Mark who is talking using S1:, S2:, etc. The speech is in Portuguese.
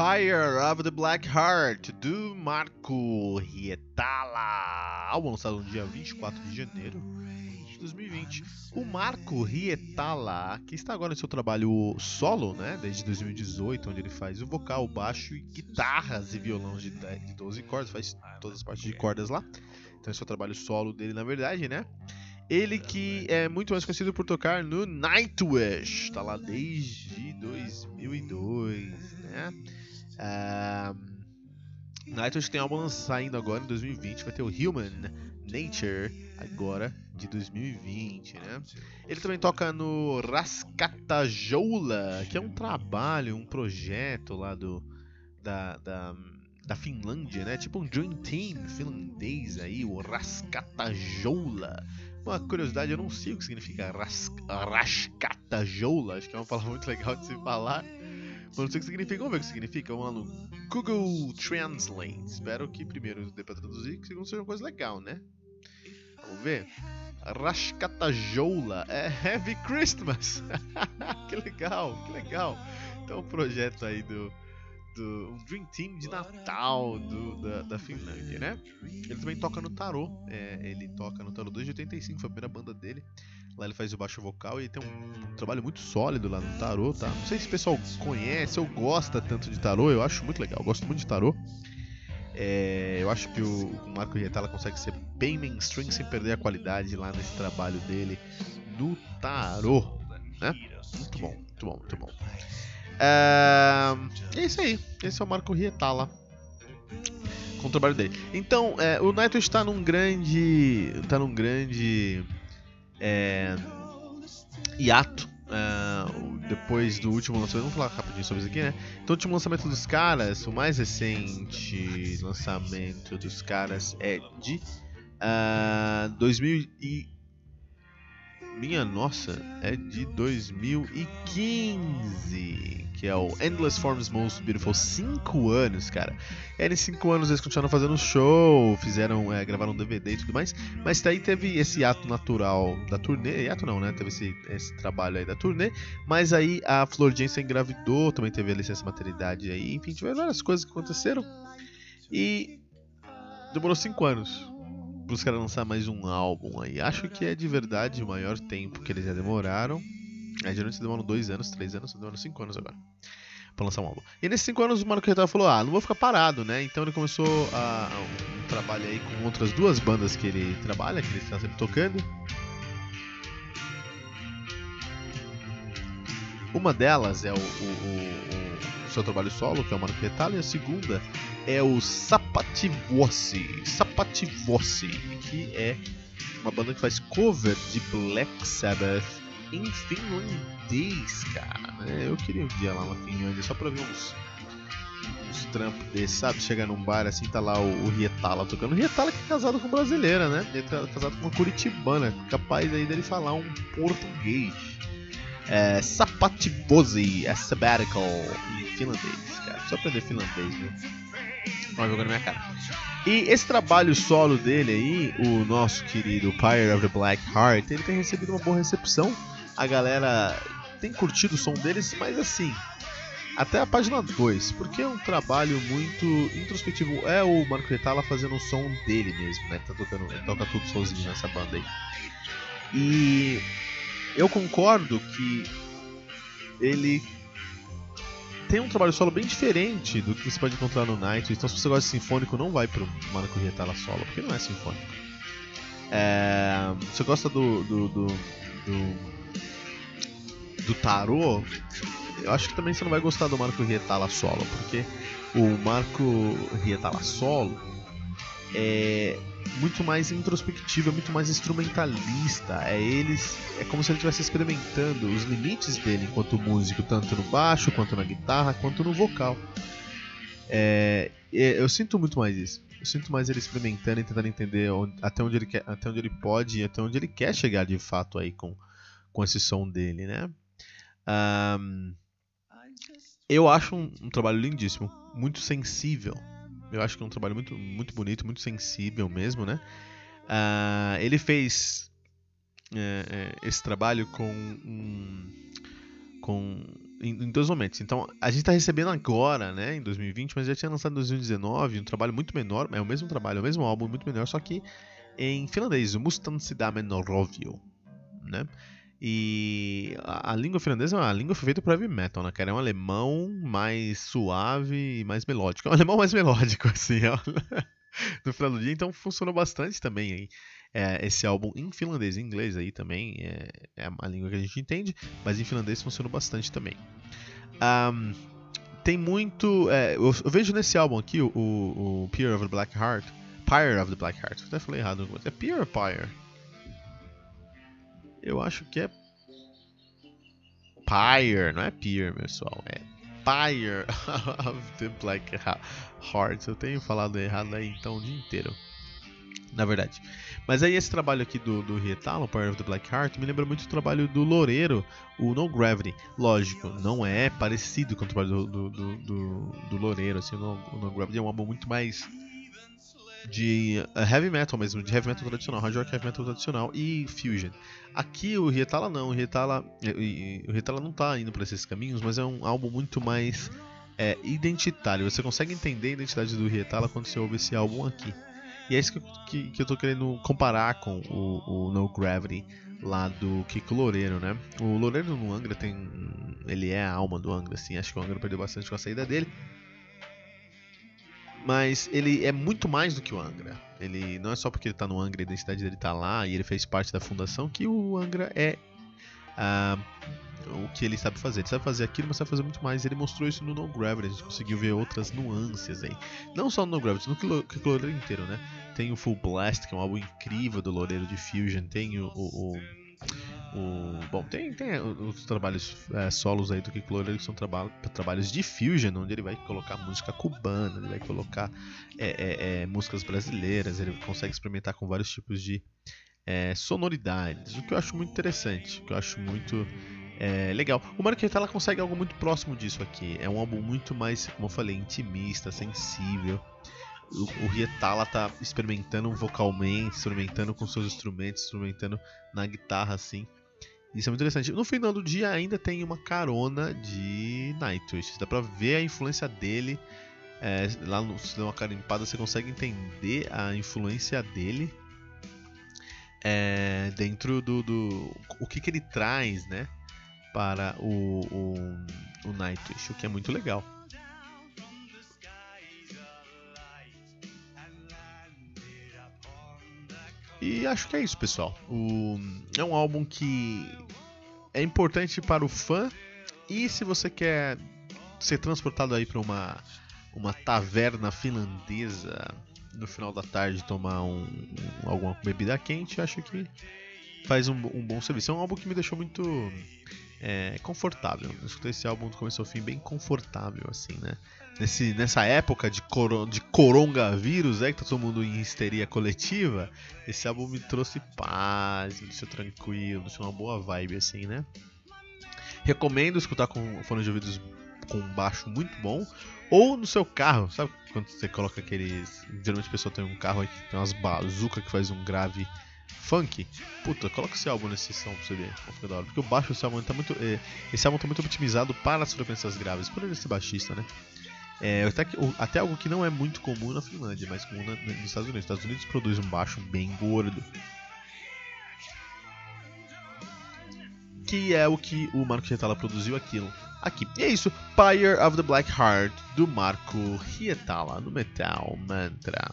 S1: Empire of the Black Heart do Marco Rietala, álbum lançado no dia 24 de janeiro de 2020. O Marco Rietala, que está agora em seu trabalho solo, né, desde 2018, onde ele faz o vocal, o baixo e guitarras e violão de 12 cordas, faz todas as partes de cordas lá. Então esse é o trabalho solo dele, na verdade, né? Ele que é muito mais conhecido por tocar no Nightwish, está lá desde 2002, né? Uh, Nightwish tem álbum saindo agora em 2020, vai ter o Human Nature agora de 2020, né? Ele também toca no Rascata Joula, que é um trabalho, um projeto lá do da, da, da Finlândia, né? Tipo um Dream Team finlandês aí, o Rascata Joula. Uma curiosidade, eu não sei o que significa ras, Rascata Joula, acho que é uma palavra muito legal de se falar. Não sei o que significa. Vamos ver o que significa. Vamos lá no Google Translate. Espero que primeiro dê pra traduzir, que segundo seja uma coisa legal, né? Vamos ver. Rascatajoula é Heavy Christmas. que legal, que legal. Então, um projeto aí do, do um Dream Team de Natal do, da, da Finlândia, né? Ele também toca no Tarot. É, ele toca no Tarot desde 85, foi a primeira banda dele. Lá ele faz o baixo vocal e tem um, trabalho muito sólido lá no tarô, tá? Não sei se o pessoal conhece ou gosta tanto de tarô, eu acho muito legal, eu gosto muito de tarô. É, eu acho que o, Marco Rietala consegue ser bem mainstream sem perder a qualidade lá nesse trabalho dele no tarô, né? Muito bom, muito bom, muito bom. É, é isso aí, esse é o Marco Rietala com o trabalho dele. Então, é, o Nightwish está num grande, tá num grande é, hiato. É, depois do último lançamento, vamos falar rapidinho sobre isso aqui, né? Então, o último lançamento dos caras, o mais recente lançamento dos caras é de uh, 2000 e minha nossa, é de 2015, que é o Endless Forms Most Beautiful. Cinco anos, cara. E aí, nesses cinco anos eles continuaram fazendo show, fizeram, é, gravaram DVD e tudo mais. Mas daí teve esse ato natural da turnê. Ato não, né? Teve esse, esse trabalho aí da turnê. Mas aí a Flor Jensen engravidou, também teve a licença maternidade aí. Enfim, tiveram várias coisas que aconteceram. E demorou cinco anos os caras lançar mais um álbum aí. Acho que é de verdade o maior tempo que eles já demoraram. É, geralmente demoram dois anos, três anos, demoram cinco anos agora pra lançar um álbum. E nesses cinco anos o Mano Carretal falou: Ah, não vou ficar parado, né? Então ele começou a, um, trabalho aí com outras duas bandas que ele trabalha, que ele está sempre tocando. Uma delas é o, o, o seu trabalho solo, que é o Mano Carretal, e a segunda é o Sapativossi. Sapativossi, que é uma banda que faz cover de Black Sabbath em finlandês, cara. Eu queria um dia lá na Finlândia só pra ver uns, uns trampos desses, sabe? Chegar num bar assim, tá lá o, o Rietala tocando. O Rietala que é casado com brasileira, né? Ele é casado com uma curitibana, capaz aí dele falar um português. É, Sapativossi, é sabbatical em finlandês, cara. Só aprender finlandês, né? Ó, jogando minha cara. E esse trabalho solo dele aí, o nosso querido Pyre of the Black Heart, ele tem recebido uma boa recepção. A galera tem curtido o som deles, mas assim, até a página 2, porque é um trabalho muito introspectivo. É o Marco Retala fazendo o som dele mesmo, né? Tá tocando, ele toca tudo sozinho nessa banda aí. E eu concordo que ele tem um trabalho solo bem diferente do que você pode encontrar no Night. Então, se você gosta de sinfônico, não vai pro Marco Rietala solo, porque não é sinfônico. É, você gosta do, do, do, do, do tarô? Eu acho que também você não vai gostar do Marco Rietala solo, porque o Marco Rietala solo é muito mais introspectivo, é muito mais instrumentalista. É eles, é como se ele estivesse experimentando os limites dele enquanto músico, tanto no baixo, quanto na guitarra, quanto no vocal. É, eu sinto muito mais isso. Eu sinto mais ele experimentando e tentando entender onde, até, onde ele quer, até onde ele pode e até onde ele quer chegar de fato aí com, com esse som dele, né? Um, eu acho um, um trabalho lindíssimo, muito sensível eu acho que é um trabalho muito, muito bonito, muito sensível mesmo, né? Uh, ele fez é, é, esse trabalho com, um, com em, em, dois momentos. Então, a gente está recebendo agora, né, em 2020, mas já tinha lançado em 2019 um trabalho muito menor, é o mesmo trabalho, é o mesmo álbum, muito menor, só que em finlandês, o Mustan Sidamen Rovio, né? E a, língua finlandesa é uma língua feita para heavy metal, né, cara? É um alemão mais suave e mais melódico. É um alemão mais melódico, assim, ó. no final do dia, então funcionou bastante também aí. É, esse álbum em finlandês e inglês aí também é, é língua que a gente entende, mas em finlandês funcionou bastante também. Um, tem muito. É, eu, eu, vejo nesse álbum aqui o, o, o Pyre of the Black Heart. Pyre of the Black Heart. Até falei errado. É Pyre ou Pyre? Eu acho que é Pyre, não é Pier, pessoal, é Pyre of the Black Hearts. Eu tenho falado errado aí então o dia inteiro. Na verdade. Mas aí esse trabalho aqui do, do Rietalo, Pyre of the Black Heart, me lembra muito o trabalho do Loureiro, o No Gravity. Lógico, não é parecido com o trabalho do, do, do, do Loureiro. Assim, o, no, o no Gravity é um álbum muito mais de uh, heavy metal mesmo, de heavy metal tradicional, hard rock heavy metal tradicional e fusion. Aqui o Rietala não, o Rietala, o Rietala não está indo para esses caminhos, mas é um álbum muito mais é, identitário. Você consegue entender a identidade do Rietala quando você ouve esse álbum aqui. E é isso que, que, que eu estou querendo comparar com o, o, No Gravity lá do Kiko Loureiro, né? O Loureiro no Angra tem. Ele é a alma do Angra, assim. Acho que o Angra perdeu bastante com a saída dele mas ele é muito mais do que o Angra. Ele não é só porque ele está no Angra, a identidade dele está lá e ele fez parte da fundação que o Angra é uh, o que ele sabe fazer. Ele sabe fazer aquilo, mas sabe fazer muito mais. Ele mostrou isso no No Gravity, a gente conseguiu ver outras nuances aí. Não só no No Gravity, no Cloreiro inteiro, né? Tem o Full Blast, que é um álbum incrível do Loureiro de Fusion. Tem o, o, o o, bom, tem, tem os trabalhos é, solos aí do Loureiro que são traba trabalhos de fusion, onde ele vai colocar música cubana, ele vai colocar é, é, é músicas brasileiras, ele consegue experimentar com vários tipos de é, sonoridades, o que eu acho muito interessante, o que eu acho muito é, legal. O Marqueta ela consegue algo muito próximo disso aqui. É um álbum muito mais, como eu falei, intimista, sensível. O, o Rietala tá experimentando vocalmente, experimentando com seus instrumentos, experimentando na guitarra assim. Isso é muito interessante. No final do dia ainda tem uma carona de Nightwish. Dá pra ver a influência dele. É, lá no, se der uma carimpada você consegue entender a influência dele é, dentro do, do, o que, que ele traz, né, para o, o, o Nightwish, o que é muito legal. E acho que é isso, pessoal. O... É um álbum que é importante para o fã e se você quer ser transportado aí para uma uma taverna finlandesa no final da tarde tomar um, um alguma bebida quente, acho que faz um, um, bom serviço. É um álbum que me deixou muito é, confortável. Eu escutei esse álbum do começo ao fim bem confortável, assim, né? nesse, nessa época de, coro, de coronavírus, é, que tá todo mundo em histeria coletiva, esse álbum me trouxe paz, me deixou tranquilo, me deixou uma boa vibe, assim, né? Recomendo escutar com fone de ouvidos com baixo muito bom, ou no seu carro, sabe quando você coloca aqueles. Geralmente a pessoa tem um carro aí que tem umas bazucas que faz um grave funk, puta, coloca esse álbum nesse som pra você ver como fica da hora. Porque o baixo desse álbum tá muito. Eh, esse álbum tá muito otimizado para as frequências graves, por ele ser baixista, né? É, até, até, algo que não é muito comum na Finlândia, mas comum na, nos Estados Unidos. Os Estados Unidos produz um baixo bem gordo. Que é o que o Marco Rietala produziu aquilo. Aqui. E é isso. Fire of the Black Heart do Marco Rietala no Metal Mantra.